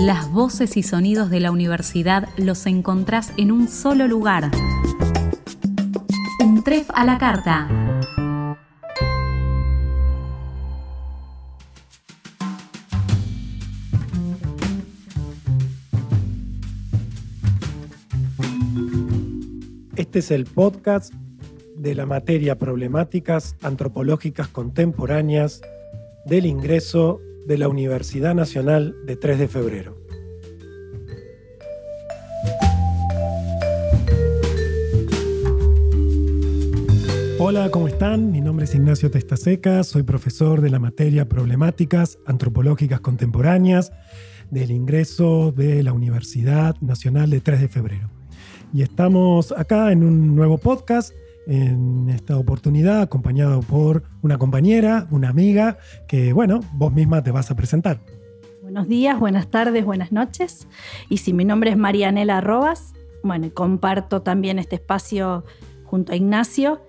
Las voces y sonidos de la universidad los encontrás en un solo lugar. Un tref a la carta. Este es el podcast de la materia Problemáticas Antropológicas Contemporáneas del ingreso de la Universidad Nacional de 3 de Febrero. Hola, ¿cómo están? Mi nombre es Ignacio Testaseca, soy profesor de la materia Problemáticas Antropológicas Contemporáneas del ingreso de la Universidad Nacional de 3 de Febrero. Y estamos acá en un nuevo podcast en esta oportunidad acompañado por una compañera, una amiga, que bueno, vos misma te vas a presentar. Buenos días, buenas tardes, buenas noches. Y si mi nombre es Marianela Arrobas, bueno, comparto también este espacio junto a Ignacio.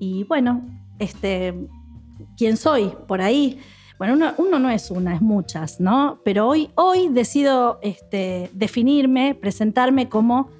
Y bueno, este, ¿quién soy? Por ahí. Bueno, uno, no es una, es muchas, ¿no? Pero hoy, hoy decido este, definirme, presentarme como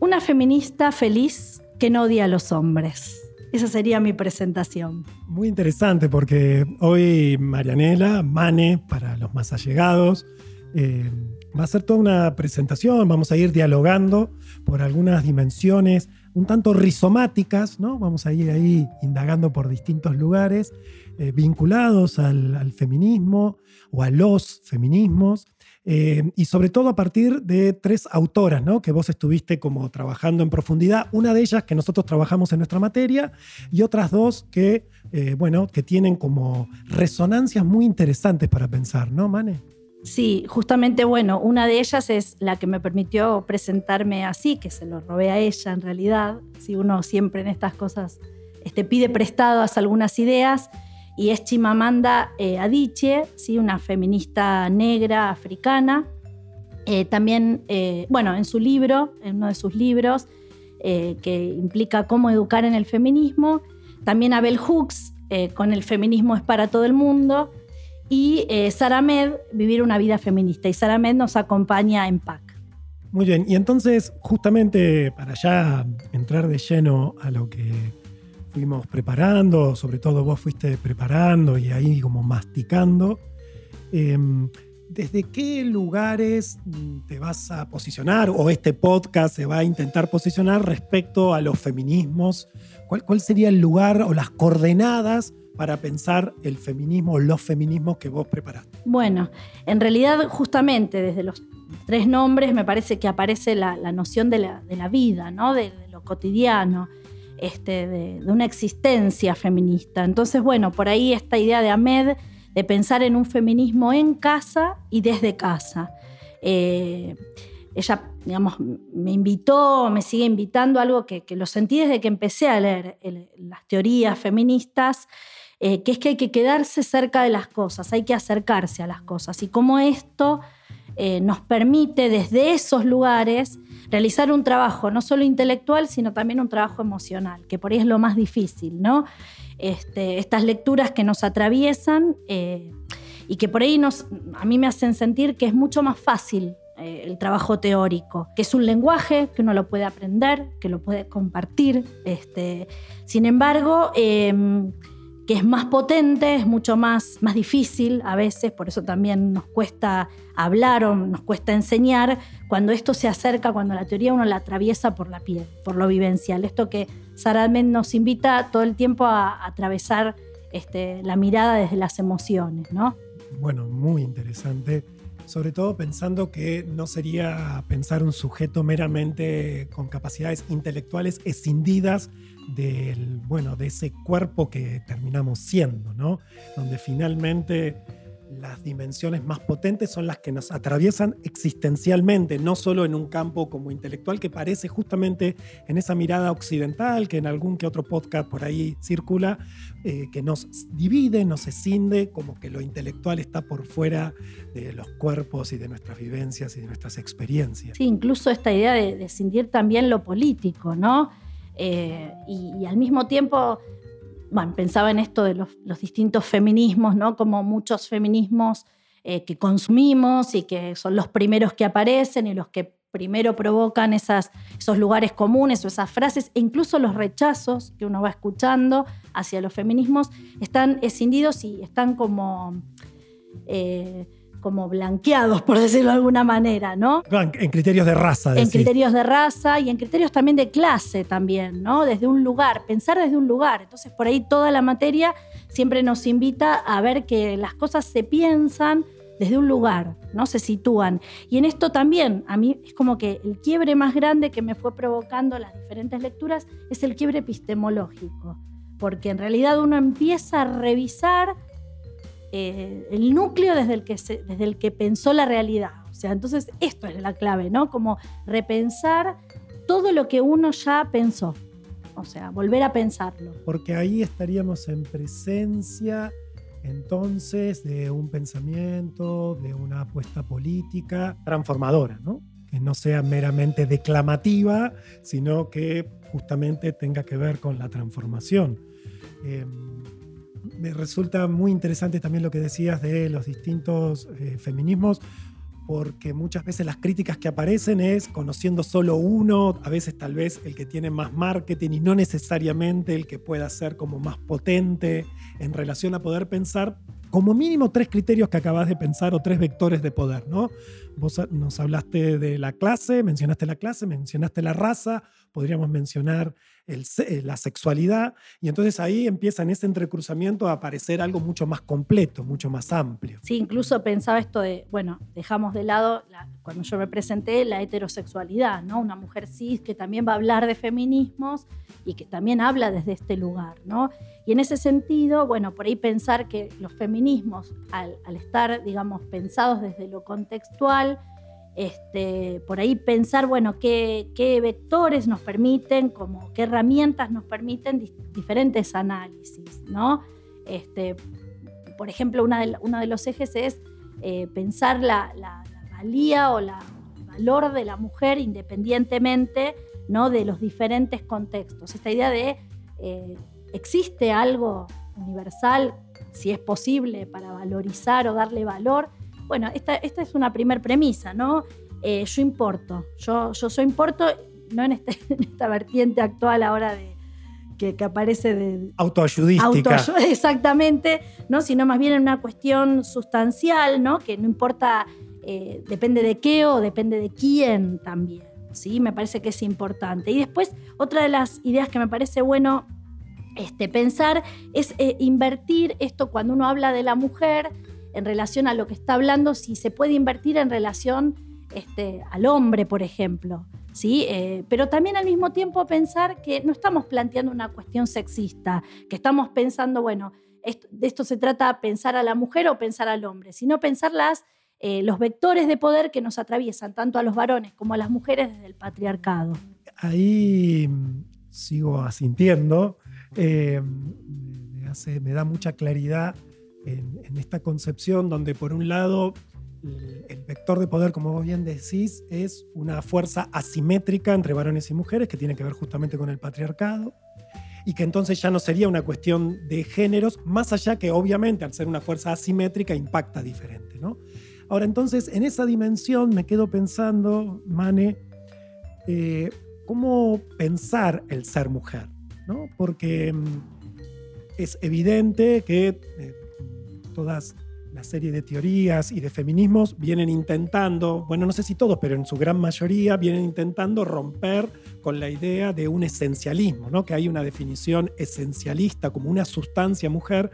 una feminista feliz que no odia a los hombres. Esa sería mi presentación. Muy interesante porque hoy Marianela, Mane, para los más allegados, eh, va a hacer toda una presentación, vamos a ir dialogando por algunas dimensiones un tanto rizomáticas, ¿no? Vamos a ir ahí indagando por distintos lugares eh, vinculados al, feminismo o a los feminismos. Eh, y sobre todo a partir de tres autoras, ¿no? Que vos estuviste como trabajando en profundidad. Una de ellas que nosotros trabajamos en nuestra materia y otras dos que, eh, bueno, que tienen como resonancias muy interesantes para pensar, ¿no, Mane? Sí, justamente, bueno, una de ellas es la que me permitió presentarme así, que se lo robé a ella en realidad. Si uno siempre en estas cosas este, pide prestadas algunas ideas y es Chimamanda eh, Adichie, ¿sí? una feminista negra africana. Eh, también, eh, bueno, en su libro, en uno de sus libros, que implica cómo educar en el feminismo. También Abel Hooks, con El feminismo es para todo el mundo. Y Sara Med, Vivir una vida feminista. Y Sara Med nos acompaña en PAC. Muy bien, y entonces justamente para ya entrar de lleno a lo que fuimos preparando, sobre todo vos fuiste preparando y ahí como masticando. Em, ¿Desde qué lugares te vas a posicionar o este podcast se va a intentar posicionar respecto a los feminismos? ¿Cuál, cuál sería el lugar o las coordenadas para pensar el feminismo o los feminismos que vos preparaste? Bueno, en realidad justamente desde los tres nombres me parece que aparece la, noción de la, de la vida, ¿no? de lo cotidiano. Este, de, una existencia feminista. Entonces, bueno, por ahí esta idea de Ahmed de pensar en un feminismo en casa y desde casa. Eh, ella, digamos, me invitó, me sigue invitando algo que, lo sentí desde que empecé a leer las teorías feministas, eh, que es que hay que quedarse cerca de las cosas, hay que acercarse a las cosas. Y cómo esto eh, nos permite desde esos lugares realizar un trabajo no solo intelectual, sino también un trabajo emocional, que por ahí es lo más difícil, ¿no? Este, estas lecturas que nos atraviesan eh, y que por ahí nos, a mí me hacen sentir que es mucho más fácil eh, el trabajo teórico, que es un lenguaje que uno lo puede aprender, que lo puede compartir. Este, sin embargo, em, que es más potente, es mucho más, más difícil a veces, por eso también nos cuesta hablar o nos cuesta enseñar, cuando esto se acerca, cuando la teoría uno la atraviesa por la piel, por lo vivencial. Esto que Sara nos invita todo el tiempo a, atravesar este, la mirada desde las emociones, ¿no? Bueno, muy interesante. Sobre todo pensando que no sería pensar un sujeto meramente con capacidades intelectuales escindidas del, bueno, de ese cuerpo que terminamos siendo, ¿no? Donde finalmente las dimensiones más potentes son las que nos atraviesan existencialmente, no solo en un campo como intelectual que parece justamente en esa mirada occidental que en algún que otro podcast por ahí circula, eh, que nos divide, nos escinde, como que lo intelectual está por fuera de los cuerpos y de nuestras vivencias y de nuestras experiencias. Sí, incluso esta idea de, de también lo político, ¿no? Eh, y, al mismo tiempo, bueno, pensaba en esto de los, distintos feminismos, ¿no? Como muchos feminismos eh, que consumimos y que son los primeros que aparecen y los que primero provocan esas, esos lugares comunes o esas frases, e incluso los rechazos que uno va escuchando hacia los feminismos, están escindidos y están como... Eh, como blanqueados, por decirlo de alguna manera, ¿no? En criterios de raza. En criterios de raza y en criterios también de clase también, ¿no? Desde un lugar, pensar desde un lugar. Entonces, por ahí toda la materia siempre nos invita a ver que las cosas se piensan desde un lugar, ¿no? Se sitúan. Y en esto también, a mí es como que el quiebre más grande que me fue provocando las diferentes lecturas es el quiebre epistemológico, porque en realidad uno empieza a revisar eh, el núcleo desde el, que desde el que pensó la realidad. O sea, entonces esto es la clave, ¿no? Como repensar todo lo que uno ya pensó. O sea, volver a pensarlo. Porque ahí estaríamos en presencia entonces de un pensamiento, de una apuesta política transformadora, ¿no? que no sea meramente declamativa, sino que justamente tenga que ver con la transformación. Em, me resulta muy interesante también lo que decías de los distintos eh, feminismos, porque muchas veces las críticas que aparecen es conociendo solo uno, a veces tal vez el que tiene más marketing y no necesariamente el que pueda ser como más potente en relación a poder pensar como mínimo tres criterios que acabas de pensar o tres vectores de poder, ¿no? Vos nos hablaste de la clase, mencionaste la clase, mencionaste la raza, podríamos mencionar eh, la sexualidad, y entonces ahí empieza en ese entrecruzamiento a aparecer algo mucho más completo, mucho más amplio. Sí, incluso pensaba esto de, bueno, dejamos de lado, cuando yo me presenté, la heterosexualidad, ¿no? Una mujer cis que también va a hablar de feminismos y que también habla desde este lugar, ¿no? Y en ese sentido, bueno, por ahí pensar que los feminismos, al, al estar, digamos, pensados desde lo contextual, este, por ahí pensar, bueno, qué, vectores nos permiten, como, qué herramientas nos permiten diferentes análisis, ¿no? Este, por ejemplo, una de, uno de los ejes es eh, pensar la, valía o la, el valor de la mujer independientemente ¿no? de los diferentes contextos. Esta idea de eh, existe algo universal, si es posible, para valorizar o darle valor bueno, esta, es una primer premisa, ¿no? Eh, yo importo, yo, yo soy importo, no en, este, esta vertiente actual ahora de, que, aparece de... Autoayudística. exactamente, ¿no? Sino más bien en una cuestión sustancial, ¿no? Que no importa, eh, depende de qué o depende de quién también, ¿sí? Me parece que es importante. Y después, otra de las ideas que me parece bueno este, pensar es eh, invertir esto cuando uno habla de la mujer en relación a lo que está hablando, si se puede invertir en relación este, al hombre, por ejemplo. ¿sí? Eh, pero también al mismo tiempo pensar que no estamos planteando una cuestión sexista, que estamos pensando, bueno, de esto se trata pensar a la mujer o pensar al hombre, sino pensar las, eh, los vectores de poder que nos atraviesan tanto a los varones como a las mujeres desde el patriarcado. Ahí mm, sigo asintiendo, eh, me da mucha claridad en, esta concepción donde por un lado el vector de poder, como vos bien decís, es una fuerza asimétrica entre varones y mujeres que tiene que ver justamente con el patriarcado y que entonces ya no sería una cuestión de géneros, más allá que obviamente al ser una fuerza asimétrica impacta diferente. ¿no? Ahora entonces en esa dimensión me quedo pensando, Mane, eh, cómo pensar el ser mujer, ¿no? porque mm, es evidente que... Eh, todas la serie de teorías y de feminismos vienen intentando, bueno, no sé si todos, pero en su gran mayoría vienen intentando romper con la idea de un esencialismo, ¿no? que hay una definición esencialista como una sustancia mujer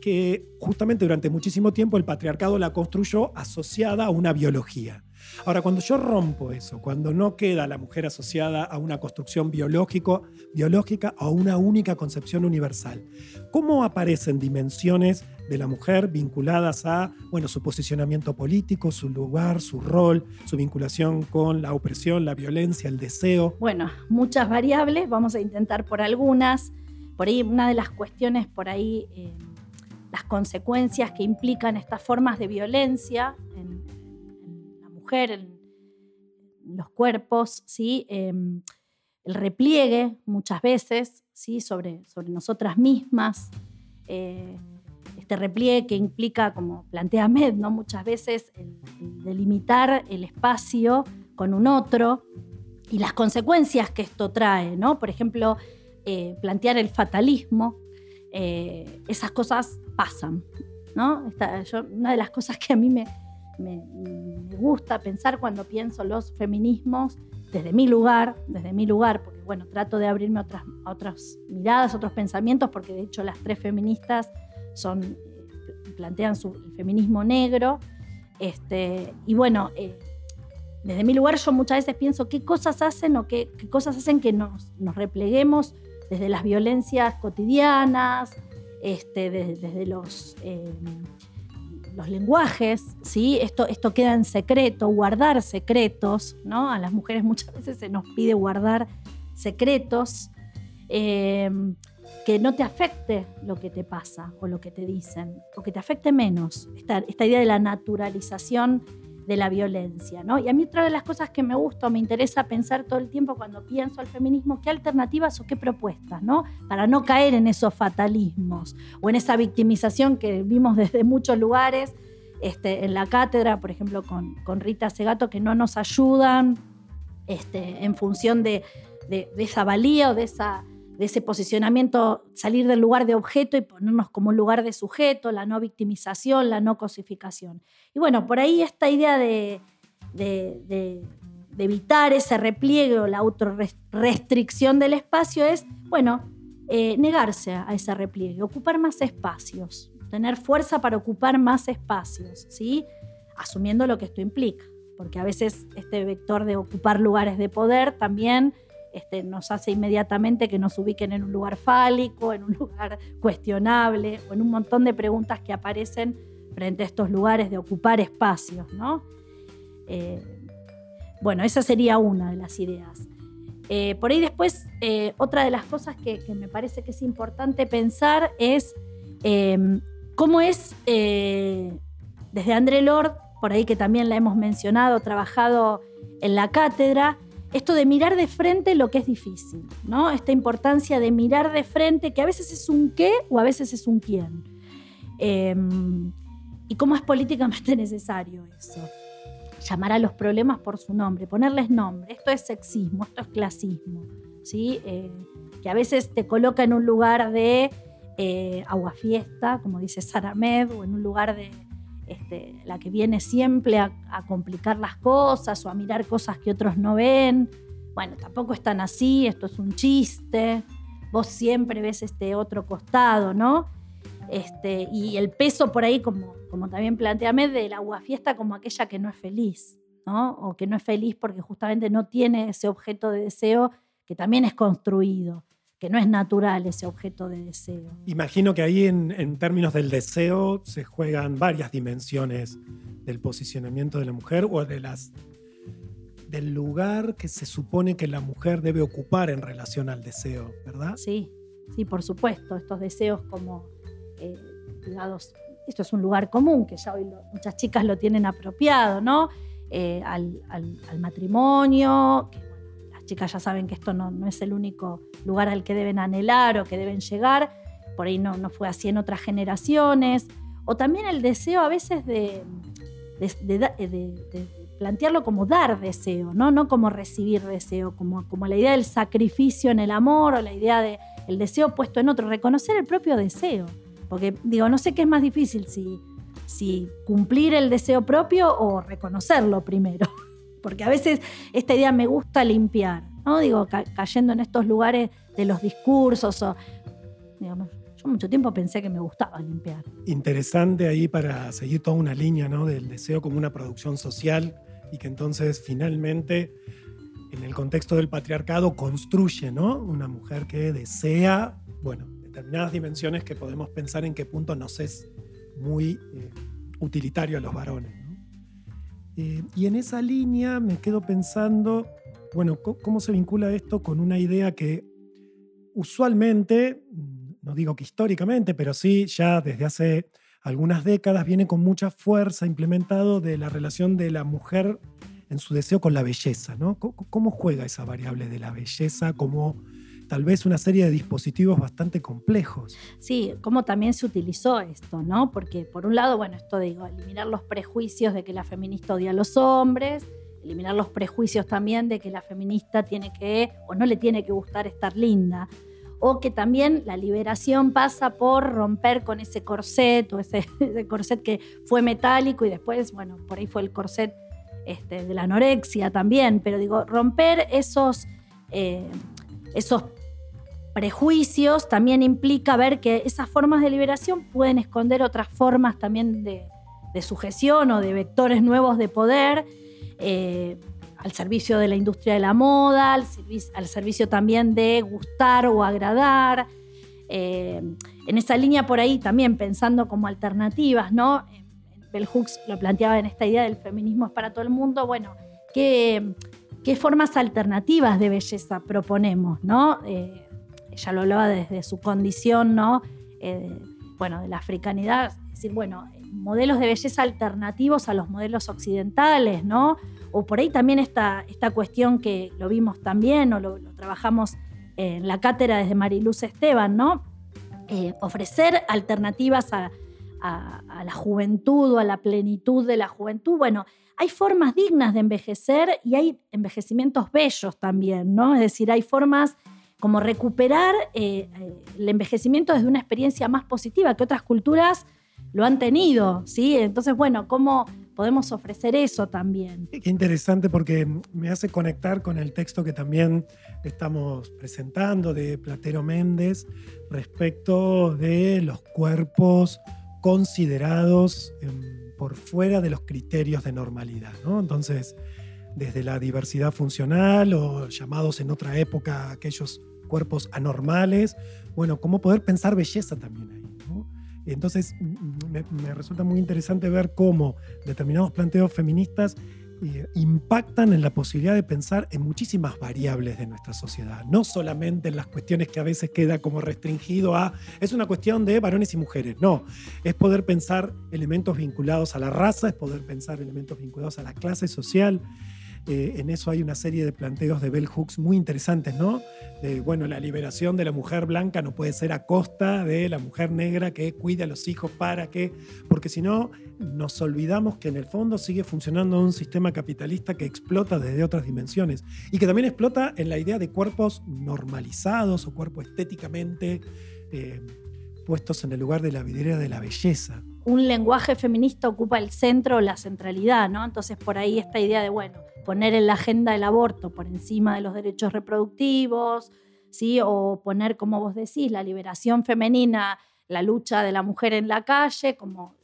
que justamente durante muchísimo tiempo el patriarcado la construyó asociada a una biología. Ahora, cuando yo rompo eso, cuando no queda la mujer asociada a una construcción biológico, biológica o a una única concepción universal, ¿cómo aparecen dimensiones de la mujer vinculadas a bueno, su posicionamiento político, su lugar, su rol, su vinculación con la opresión, la violencia, el deseo. Bueno, muchas variables, vamos a intentar por algunas. Por ahí una de las cuestiones, por ahí eh, las consecuencias que implican estas formas de violencia en, en, los cuerpos, ¿sí? Em, el repliegue muchas veces ¿sí? sobre, sobre nosotras mismas. Eh, este repliegue que implica, como plantea Med, ¿no? muchas veces el, delimitar el espacio con un otro y las consecuencias que esto trae, ¿no? Por ejemplo, eh, plantear el fatalismo, eh, esas cosas pasan, ¿no? una de las cosas que a mí me, me, gusta pensar cuando pienso los feminismos desde mi lugar, desde mi lugar, porque bueno, trato de abrirme otras, otras miradas, otros pensamientos, porque de hecho las tres feministas son, eh, plantean su, el feminismo negro. Este, y bueno, eh, desde mi lugar yo muchas veces pienso qué cosas hacen o qué, cosas hacen que nos, nos, repleguemos desde las violencias cotidianas, este, desde, los... Eh, los lenguajes, ¿sí? Esto, esto queda en secreto, guardar secretos, ¿no? A las mujeres muchas veces se nos pide guardar secretos, em, que no te afecte lo que te pasa o lo que te dicen, o que te afecte menos, esta, esta idea de la naturalización de la violencia. ¿no? Y a mí otra de las cosas que me gusta me interesa pensar todo el tiempo cuando pienso al feminismo, qué alternativas o qué propuestas, ¿no? Para no caer en esos fatalismos o en esa victimización que vimos desde muchos lugares, este, en la cátedra, por ejemplo, con, con Rita Segato, que no nos ayudan este, en función de, de esa valía o de esa de ese posicionamiento, salir del lugar de objeto y ponernos como lugar de sujeto, la no victimización, la no cosificación. Y bueno, por ahí esta idea de, de, evitar ese repliegue o la autorrestricción del espacio es, bueno, eh, negarse a ese repliegue, ocupar más espacios, tener fuerza para ocupar más espacios, ¿sí? asumiendo lo que esto implica, porque a veces este vector de ocupar lugares de poder también este, nos hace inmediatamente que nos ubiquen en un lugar fálico, en un lugar cuestionable, o en un montón de preguntas que aparecen frente a estos lugares de ocupar espacios, ¿no? Eh, bueno, esa sería una de las ideas. Eh, por ahí después, eh, otra de las cosas que, me parece que es importante pensar es cómo es, desde André Lord, por ahí que también la hemos mencionado, trabajado en la cátedra, esto de mirar de frente lo que es difícil, ¿no? Esta importancia de mirar de frente, que a veces es un qué o a veces es un quién. Em, y cómo es políticamente necesario eso. Llamar a los problemas por su nombre, ponerles nombre. Esto es sexismo, esto es clasismo, ¿sí? Eh, que a veces te coloca en un lugar de eh, aguafiesta, como dice Saramed, o en un lugar de este, la que viene siempre a, complicar las cosas o a mirar cosas que otros no ven. Bueno, tampoco es tan así, esto es un chiste. Vos siempre ves este otro costado, ¿no? Este, y el peso por ahí, como, como también planteame, del aguafiesta como aquella que no es feliz, ¿no? O que no es feliz porque justamente no tiene ese objeto de deseo que también es construido que no es natural ese objeto de deseo. Imagino que ahí en, términos del deseo se juegan varias dimensiones del posicionamiento de la mujer o de las del lugar que se supone que la mujer debe ocupar en relación al deseo, ¿verdad? Sí, sí, por supuesto. Estos deseos como eh, esto es un lugar común, que ya hoy muchas chicas lo tienen apropiado, ¿no? Eh, al, al, matrimonio, chicas ya saben que esto no, es el único lugar al que deben anhelar o que deben llegar, por ahí no, no fue así en otras generaciones, o también el deseo a veces de, de, plantearlo como dar deseo, ¿no? no como recibir deseo, como, como la idea del sacrificio en el amor o la idea del deseo puesto en otro, reconocer el propio deseo, porque digo, no sé qué es más difícil, si, si cumplir el deseo propio o reconocerlo primero porque a veces esta idea me gusta limpiar, ¿no? Digo, cayendo en estos lugares de los discursos yo mucho tiempo pensé que me gustaba limpiar. Interesante ahí para seguir toda una línea, ¿no? Del deseo como una producción social y que entonces finalmente en el contexto del patriarcado construye, ¿no? Una mujer que desea, bueno, determinadas dimensiones que podemos pensar en qué punto nos es muy eh, utilitario a los varones. Eh, y en esa línea me quedo pensando, bueno, ¿cómo se vincula esto con una idea que usualmente, no digo que históricamente, pero sí ya desde hace algunas décadas viene con mucha fuerza implementado de la relación de la mujer en su deseo con la belleza, ¿no? ¿Cómo juega esa variable de la belleza como tal vez una serie de dispositivos bastante complejos. Sí, cómo también se utilizó esto, ¿no? Porque por un lado, bueno, esto digo, eliminar los prejuicios de que la feminista odia a los hombres, eliminar los prejuicios también de que la feminista tiene que o no le tiene que gustar estar linda, o que también la liberación pasa por romper con ese corset o ese, corset que fue metálico y después, bueno, por ahí fue el corset este, de la anorexia también, pero digo, romper esos, eh, esos prejuicios también implica ver que esas formas de liberación pueden esconder otras formas también de, de sujeción o de vectores nuevos de poder eh, al servicio de la industria de la moda, al, servicio, también de gustar o agradar. Eh, en esa línea por ahí también pensando como alternativas, ¿no? Bell Hooks lo planteaba en esta idea del feminismo es para todo el mundo. Bueno, ¿qué, qué formas alternativas de belleza proponemos, ¿no? Eh, ella lo hablaba desde su condición, ¿no? bueno, de la africanidad, es decir, bueno, modelos de belleza alternativos a los modelos occidentales, ¿no? O por ahí también esta, esta cuestión que lo vimos también o lo, trabajamos en la cátedra desde Mariluz Esteban, ¿no? Eh, ofrecer alternativas a, la juventud o a la plenitud de la juventud. Bueno, hay formas dignas de envejecer y hay envejecimientos bellos también, ¿no? Es decir, hay formas como recuperar eh, eh, el envejecimiento desde una experiencia más positiva que otras culturas lo han tenido, ¿sí? Entonces, bueno, ¿cómo podemos ofrecer eso también? Qué interesante porque me hace conectar con el texto que también estamos presentando de Platero Méndez respecto de los cuerpos considerados em, por fuera de los criterios de normalidad, ¿no? Entonces, desde la diversidad funcional o llamados en otra época aquellos cuerpos anormales, bueno, cómo poder pensar belleza también ahí. Entonces, me, resulta muy interesante ver cómo determinados planteos feministas eh, impactan en la posibilidad de pensar en muchísimas variables de nuestra sociedad, no solamente en las cuestiones que a veces queda como restringido a, es una cuestión de varones y mujeres, no, es poder pensar elementos vinculados a la raza, es poder pensar elementos vinculados a la clase social, eh, en eso hay una serie de planteos de Bell Hooks muy interesantes, ¿no? Bueno, la liberación de la mujer blanca no puede ser a costa de la mujer negra que cuida a los hijos para que, porque si no, nos olvidamos que en el fondo sigue funcionando un sistema capitalista que explota desde otras dimensiones y que también explota en la idea de cuerpos normalizados o cuerpos estéticamente eh, puestos en el lugar de la vidriera de la belleza un lenguaje feminista ocupa el centro, la centralidad, ¿no? Entonces por ahí esta idea de, bueno, poner en la agenda el aborto por encima de los derechos reproductivos, ¿sí? O poner, como vos decís, la liberación femenina, la lucha de la mujer en la calle, como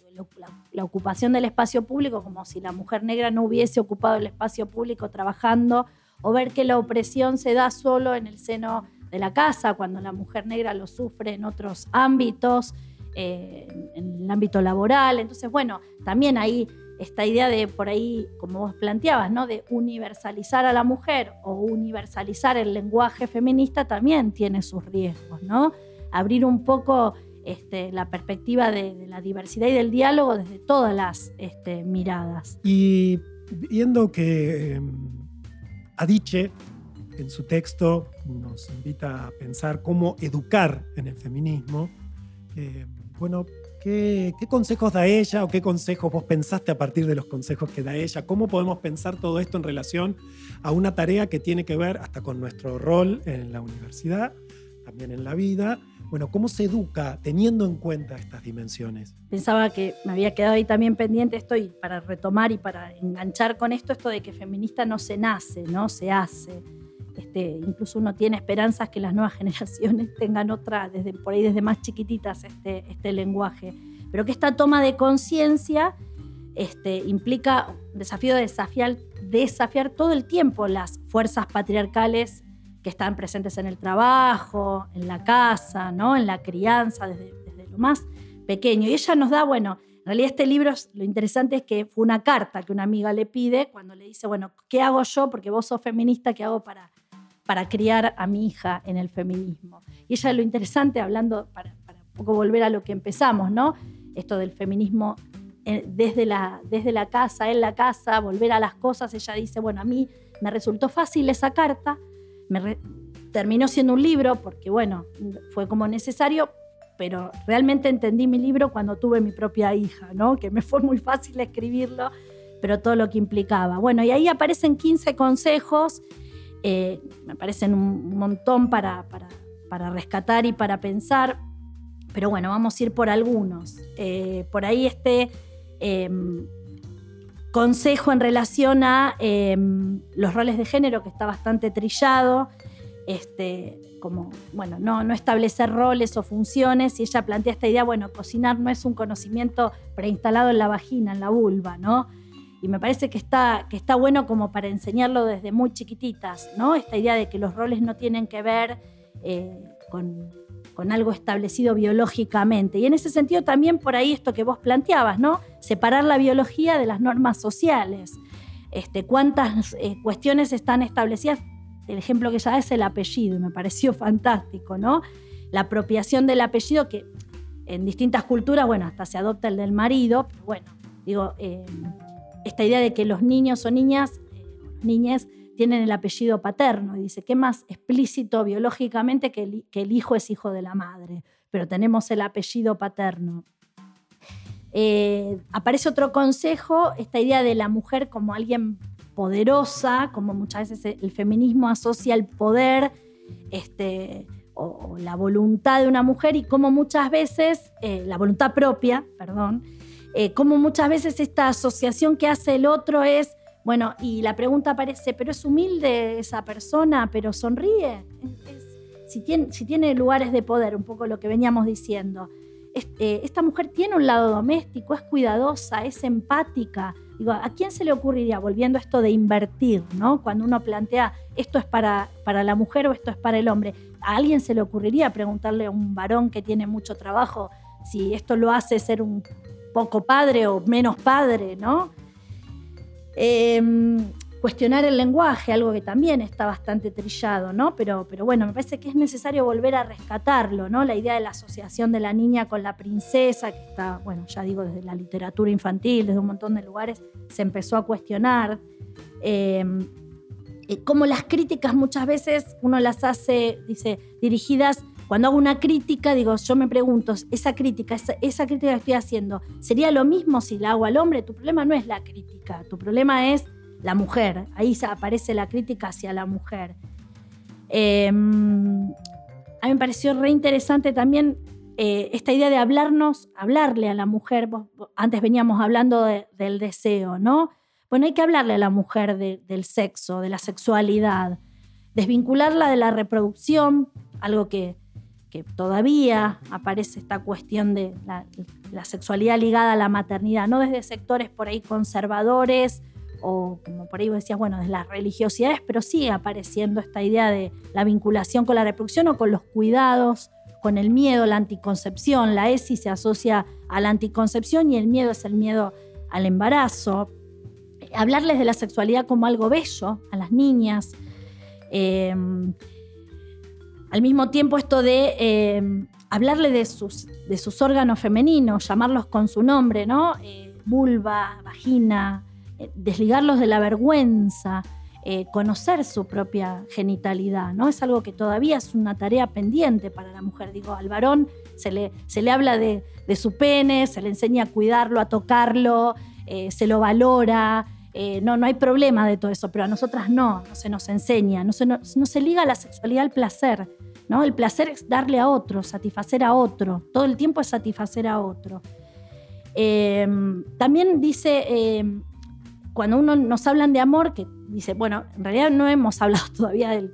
la, ocupación del espacio público, como si la mujer negra no hubiese ocupado el espacio público trabajando, o ver que la opresión se da solo en el seno de la casa, cuando la mujer negra lo sufre en otros ámbitos. Eh, en el ámbito laboral. Entonces, bueno, también ahí esta idea de por ahí, como vos planteabas, ¿no? de universalizar a la mujer o universalizar el lenguaje feminista también tiene sus riesgos, ¿no? Abrir un poco este, la perspectiva de, la diversidad y del diálogo desde todas las este, miradas. Y viendo que eh, Adiche en su texto nos invita a pensar cómo educar en el feminismo, eh, bueno, ¿qué, consejos da ella o qué consejos vos pensaste a partir de los consejos que da ella? ¿Cómo podemos pensar todo esto en relación a una tarea que tiene que ver hasta con nuestro rol en la universidad, también en la vida? Bueno, ¿cómo se educa teniendo en cuenta estas dimensiones? Pensaba que me había quedado ahí también pendiente esto y para retomar y para enganchar con esto, esto de que feminista no se nace, no se hace este, incluso uno tiene esperanzas que las nuevas generaciones tengan otra, desde, por ahí desde más chiquititas, este, este lenguaje. Pero que esta toma de conciencia este, implica un desafío de desafiar, desafiar todo el tiempo las fuerzas patriarcales que están presentes en el trabajo, en la casa, ¿no? en la crianza, desde, desde lo más pequeño. Y ella nos da, bueno, en realidad este libro, lo interesante es que fue una carta que una amiga le pide cuando le dice, bueno, ¿qué hago yo? Porque vos sos feminista, ¿qué hago para para criar a mi hija en el feminismo. Y ella lo interesante, hablando, para, un poco volver a lo que empezamos, ¿no? Esto del feminismo eh, desde la, desde la casa, en la casa, volver a las cosas, ella dice, bueno, a mí me resultó fácil esa carta, terminó siendo un libro porque, bueno, fue como necesario, pero realmente entendí mi libro cuando tuve mi propia hija, ¿no? Que me fue muy fácil escribirlo, pero todo lo que implicaba. Bueno, y ahí aparecen 15 consejos, eh, me parecen un montón para, para, rescatar y para pensar, pero bueno, vamos a ir por algunos. Eh, por ahí este em, consejo en relación a em, los roles de género, que está bastante trillado, este, como, bueno, no, no establecer roles o funciones, y ella plantea esta idea, bueno, cocinar no es un conocimiento preinstalado en la vagina, en la vulva, ¿no? Y me parece que está, que está bueno como para enseñarlo desde muy chiquititas, ¿no? Esta idea de que los roles no tienen que ver eh, con, con algo establecido biológicamente. Y en ese sentido también por ahí esto que vos planteabas, ¿no? Separar la biología de las normas sociales. Este, cuántas eh, cuestiones están establecidas el ejemplo que da es el apellido, y me pareció fantástico, ¿no? La apropiación del apellido que en distintas culturas, bueno, hasta se adopta el del marido, pero bueno, digo, eh, esta idea de que los niños o niñas, eh, niñas, tienen el apellido paterno, y dice, ¿qué más explícito biológicamente que el, que el hijo es hijo de la madre? Pero tenemos el apellido paterno. Eh, aparece otro consejo, esta idea de la mujer como alguien poderosa, como muchas veces el feminismo asocia el poder este, o, la voluntad de una mujer y como muchas veces, eh, la voluntad propia, perdón, eh, como muchas veces esta asociación que hace el otro es, bueno, y la pregunta aparece, pero es humilde esa persona, pero sonríe, si, tiene, si tiene lugares de poder, un poco lo que veníamos diciendo. Eh, esta mujer tiene un lado doméstico, es cuidadosa, es empática, Digo, ¿a quién se le ocurriría, volviendo a esto de invertir, ¿no? Cuando uno plantea esto es para, para la mujer o esto es para el hombre, ¿a alguien se le ocurriría preguntarle a un varón que tiene mucho trabajo si esto lo hace ser un poco padre o menos padre, ¿no? Eh, cuestionar el lenguaje, algo que también está bastante trillado, ¿no? Pero, pero bueno, me parece que es necesario volver a rescatarlo, ¿no? La idea de la asociación de la niña con la princesa, que está, bueno, ya digo, desde la literatura infantil, desde un montón de lugares, se empezó a cuestionar. Em, como las críticas muchas veces uno las hace, dice, dirigidas cuando hago una crítica, digo, yo me pregunto, esa crítica, esa, crítica que estoy haciendo, ¿sería lo mismo si la hago al hombre? Tu problema no es la crítica, tu problema es la mujer. Ahí aparece la crítica hacia la mujer. Em, a mí me pareció re interesante también eh, esta idea de hablarnos, hablarle a la mujer. antes veníamos hablando del deseo, ¿no? Bueno, hay que hablarle a la mujer del sexo, de la sexualidad, desvincularla de la reproducción, algo que, todavía aparece esta cuestión de la, sexualidad ligada a la maternidad, no desde sectores por ahí conservadores o como por ahí decías, bueno, de las religiosidades, pero sigue apareciendo esta idea de la vinculación con la reproducción o con los cuidados, con el miedo, la anticoncepción. La ESI se asocia a la anticoncepción y el miedo es el miedo al embarazo. Hablarles de la sexualidad como algo bello a las niñas. Em, al mismo tiempo esto de em, hablarle de sus, de sus órganos femeninos, llamarlos con su nombre, ¿no? Eh, vulva, vagina, eh, desligarlos de la vergüenza, eh, conocer su propia genitalidad, ¿no? Es algo que todavía es una tarea pendiente para la mujer. Digo, al varón se le, se le habla de, su pene, se le enseña a cuidarlo, a tocarlo, eh, se lo valora. no, no hay problema de todo eso, pero a nosotras no, no se nos enseña, no se, no, se liga la sexualidad al placer. ¿No? El placer es darle a otro, satisfacer a otro, todo el tiempo es satisfacer a otro. también dice cuando uno nos hablan de amor, que dice, bueno, en realidad no hemos hablado todavía de,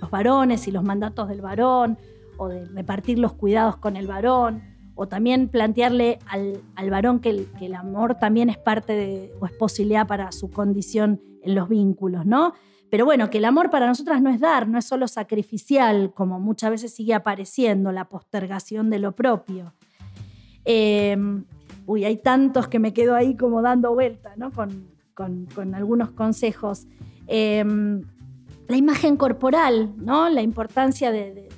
los varones y los mandatos del varón, o de repartir los cuidados con el varón, o también plantearle al, varón que el, amor también es parte de, o es posibilidad para su condición en los vínculos, ¿no? Pero bueno, que el amor para nosotras no es dar, no es solo sacrificial, como muchas veces sigue apareciendo, la postergación de lo propio. Em, uy, hay tantos que me quedo ahí como dando vuelta, ¿no? Con, con, algunos consejos. Em, la imagen corporal, ¿no? La importancia del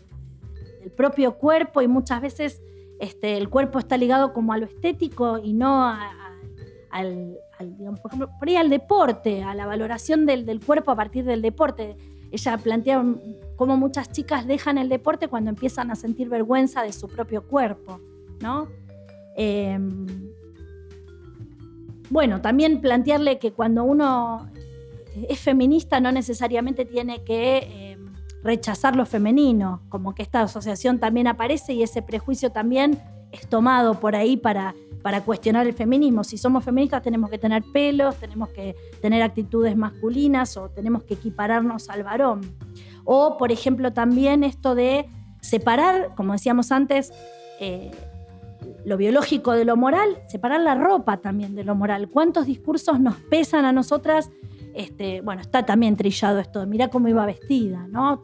propio cuerpo y muchas veces este, el cuerpo está ligado como a lo estético y no al, por ejemplo, por ahí al deporte, a la valoración del, cuerpo a partir del deporte. Ella plantea cómo muchas chicas dejan el deporte cuando empiezan a sentir vergüenza de su propio cuerpo, ¿no? Em, bueno, también plantearle que cuando uno es feminista no necesariamente tiene que em, rechazar lo femenino, como que esta asociación también aparece y ese prejuicio también es tomado por ahí para, para cuestionar el feminismo. Si somos feministas tenemos que tener pelos, tenemos que tener actitudes masculinas o tenemos que equipararnos al varón. O, por ejemplo, también esto de separar, como decíamos antes, eh, lo biológico de lo moral, separar la ropa también de lo moral. ¿Cuántos discursos nos pesan a nosotras? Este, bueno, está también trillado esto, mira cómo iba vestida, ¿no?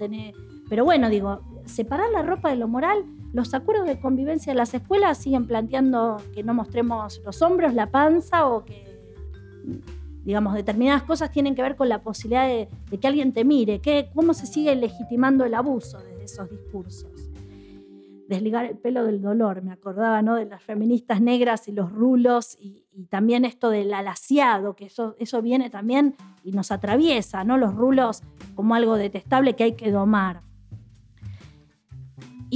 pero bueno, digo, separar la ropa de lo moral, los acuerdos de convivencia de las escuelas siguen planteando que no mostremos los hombros, la panza o que, digamos, determinadas cosas tienen que ver con la posibilidad de, que alguien te mire, que, cómo se sigue legitimando el abuso desde esos discursos desligar el pelo del dolor, me acordaba ¿no? de las feministas negras y los rulos y, también esto del alaciado, que eso, eso viene también y nos atraviesa, ¿no? los rulos como algo detestable que hay que domar.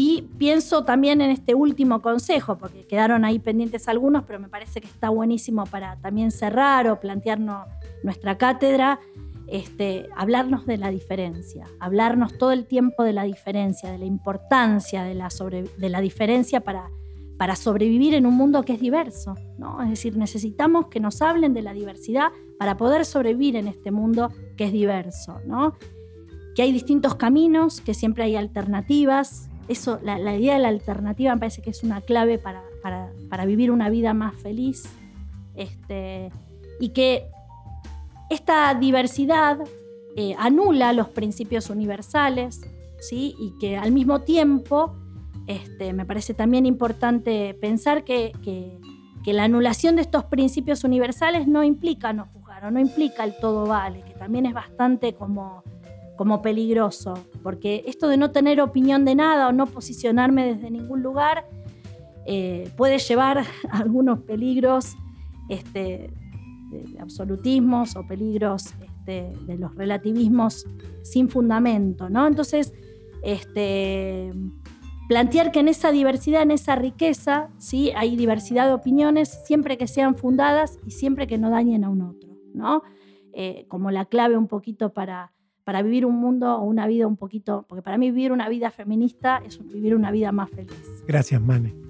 Y pienso también en este último consejo, porque quedaron ahí pendientes algunos, pero me parece que está buenísimo para también cerrar o plantearnos nuestra cátedra, este, hablarnos de la diferencia, hablarnos todo el tiempo de la diferencia, de la importancia de la, de la diferencia para, para sobrevivir en un mundo que es diverso. ¿no? Es decir, necesitamos que nos hablen de la diversidad para poder sobrevivir en este mundo que es diverso. ¿no? Que hay distintos caminos, que siempre hay alternativas. Eso, la, idea de la alternativa me parece que es una clave para, para, vivir una vida más feliz. Este, y que esta diversidad eh, anula los principios universales, ¿sí? Y que al mismo tiempo, este, me parece también importante pensar que, la anulación de estos principios universales no implica no juzgar o no implica el todo vale, que también es bastante como, como peligroso, porque esto de no tener opinión de nada o no posicionarme desde ningún lugar eh, puede llevar a algunos peligros este, de, absolutismos o peligros este, de los relativismos sin fundamento, ¿no? Entonces, este, plantear que en esa diversidad, en esa riqueza, ¿sí? hay diversidad de opiniones siempre que sean fundadas y siempre que no dañen a un otro, ¿no? Eh, como la clave un poquito para, para vivir un mundo o una vida un poquito, porque para mí vivir una vida feminista es vivir una vida más feliz. Gracias, Mane.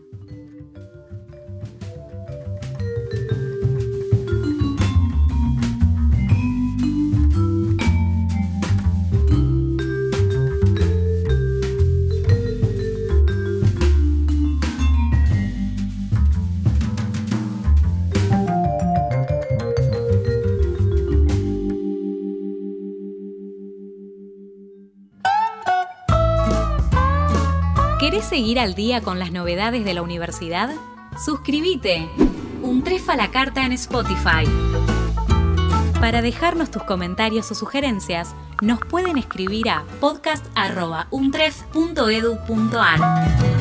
Seguir al día con las novedades de la universidad? Suscríbete. Un trefa la carta en Spotify. Para dejarnos tus comentarios o sugerencias, nos pueden escribir a podcast.untref.edu.ar.